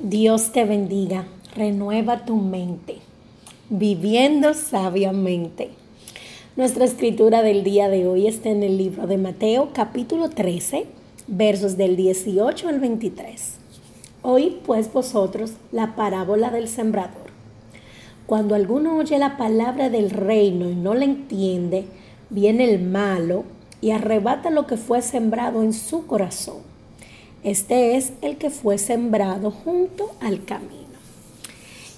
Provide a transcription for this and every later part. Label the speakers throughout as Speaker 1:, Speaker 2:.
Speaker 1: Dios te bendiga, renueva tu mente, viviendo sabiamente. Nuestra escritura del día de hoy está en el libro de Mateo capítulo 13, versos del 18 al 23. Hoy pues vosotros la parábola del sembrador. Cuando alguno oye la palabra del reino y no la entiende, viene el malo y arrebata lo que fue sembrado en su corazón. Este es el que fue sembrado junto al camino.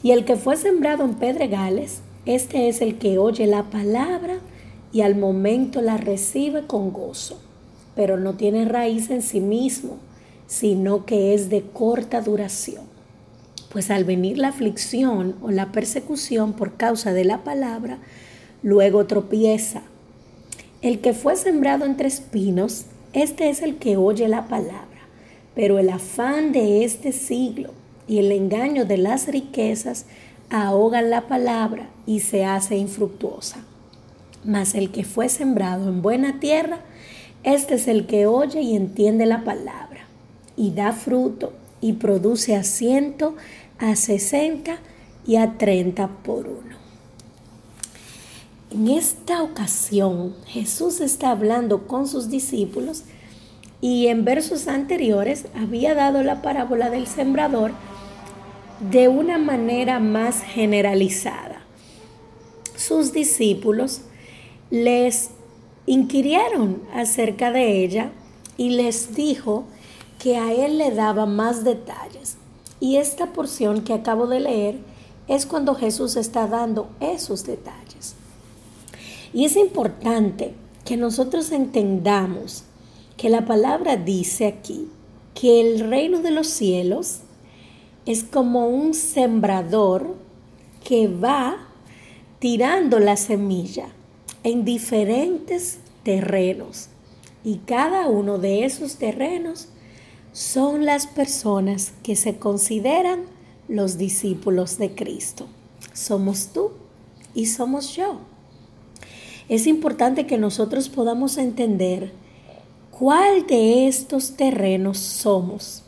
Speaker 1: Y el que fue sembrado en pedregales, este es el que oye la palabra y al momento la recibe con gozo, pero no tiene raíz en sí mismo, sino que es de corta duración. Pues al venir la aflicción o la persecución por causa de la palabra, luego tropieza. El que fue sembrado entre espinos, este es el que oye la palabra pero el afán de este siglo y el engaño de las riquezas ahogan la palabra y se hace infructuosa. Mas el que fue sembrado en buena tierra, este es el que oye y entiende la palabra, y da fruto, y produce a ciento, a sesenta y a treinta por uno. En esta ocasión Jesús está hablando con sus discípulos y en versos anteriores había dado la parábola del sembrador de una manera más generalizada. Sus discípulos les inquirieron acerca de ella y les dijo que a él le daba más detalles. Y esta porción que acabo de leer es cuando Jesús está dando esos detalles. Y es importante que nosotros entendamos que la palabra dice aquí que el reino de los cielos es como un sembrador que va tirando la semilla en diferentes terrenos y cada uno de esos terrenos son las personas que se consideran los discípulos de Cristo. Somos tú y somos yo. Es importante que nosotros podamos entender ¿Cuál de estos terrenos somos?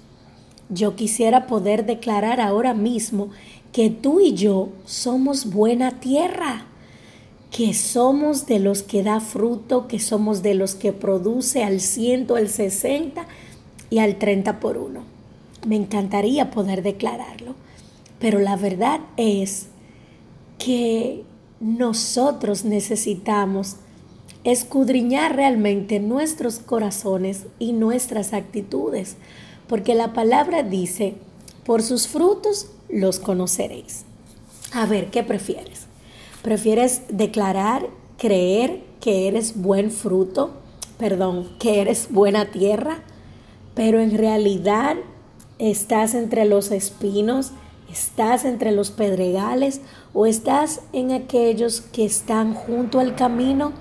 Speaker 1: Yo quisiera poder declarar ahora mismo que tú y yo somos buena tierra, que somos de los que da fruto, que somos de los que produce al ciento, al sesenta y al treinta por uno. Me encantaría poder declararlo, pero la verdad es que nosotros necesitamos escudriñar realmente nuestros corazones y nuestras actitudes, porque la palabra dice, por sus frutos los conoceréis. A ver, ¿qué prefieres? ¿Prefieres declarar, creer que eres buen fruto? Perdón, que eres buena tierra, pero en realidad estás entre los espinos, estás entre los pedregales o estás en aquellos que están junto al camino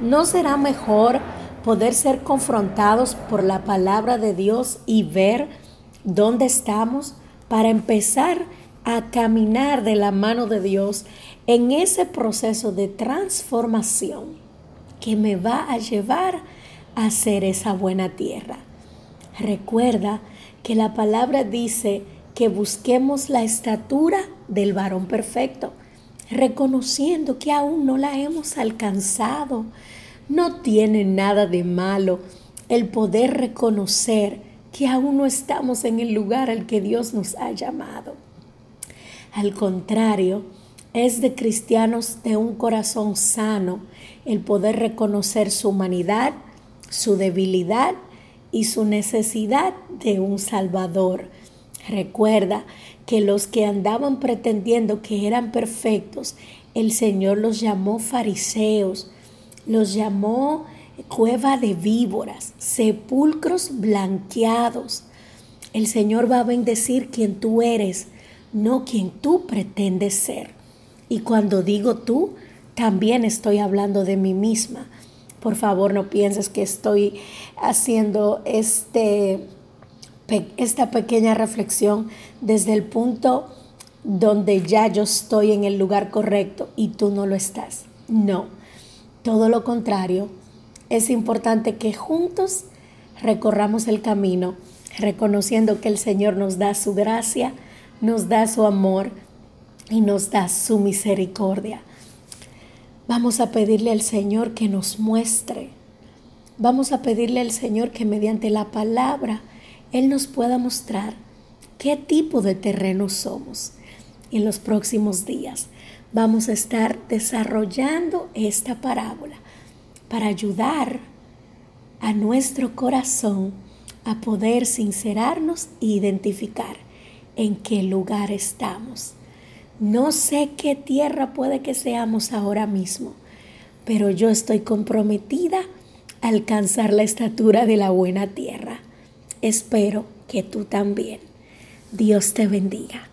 Speaker 1: ¿No será mejor poder ser confrontados por la palabra de Dios y ver dónde estamos para empezar a caminar de la mano de Dios en ese proceso de transformación que me va a llevar a ser esa buena tierra? Recuerda que la palabra dice que busquemos la estatura del varón perfecto reconociendo que aún no la hemos alcanzado. No tiene nada de malo el poder reconocer que aún no estamos en el lugar al que Dios nos ha llamado. Al contrario, es de cristianos de un corazón sano el poder reconocer su humanidad, su debilidad y su necesidad de un Salvador. Recuerda que los que andaban pretendiendo que eran perfectos, el Señor los llamó fariseos, los llamó cueva de víboras, sepulcros blanqueados. El Señor va a bendecir quien tú eres, no quien tú pretendes ser. Y cuando digo tú, también estoy hablando de mí misma. Por favor, no pienses que estoy haciendo este esta pequeña reflexión desde el punto donde ya yo estoy en el lugar correcto y tú no lo estás. No, todo lo contrario. Es importante que juntos recorramos el camino reconociendo que el Señor nos da su gracia, nos da su amor y nos da su misericordia. Vamos a pedirle al Señor que nos muestre. Vamos a pedirle al Señor que mediante la palabra Él nos pueda mostrar qué tipo de terreno somos. En los próximos días vamos a estar desarrollando esta parábola para ayudar a nuestro corazón a poder sincerarnos e identificar en qué lugar estamos. No sé qué tierra puede que seamos ahora mismo, pero yo estoy comprometida a alcanzar la estatura de la buena tierra. Espero que tú también. Dios te bendiga.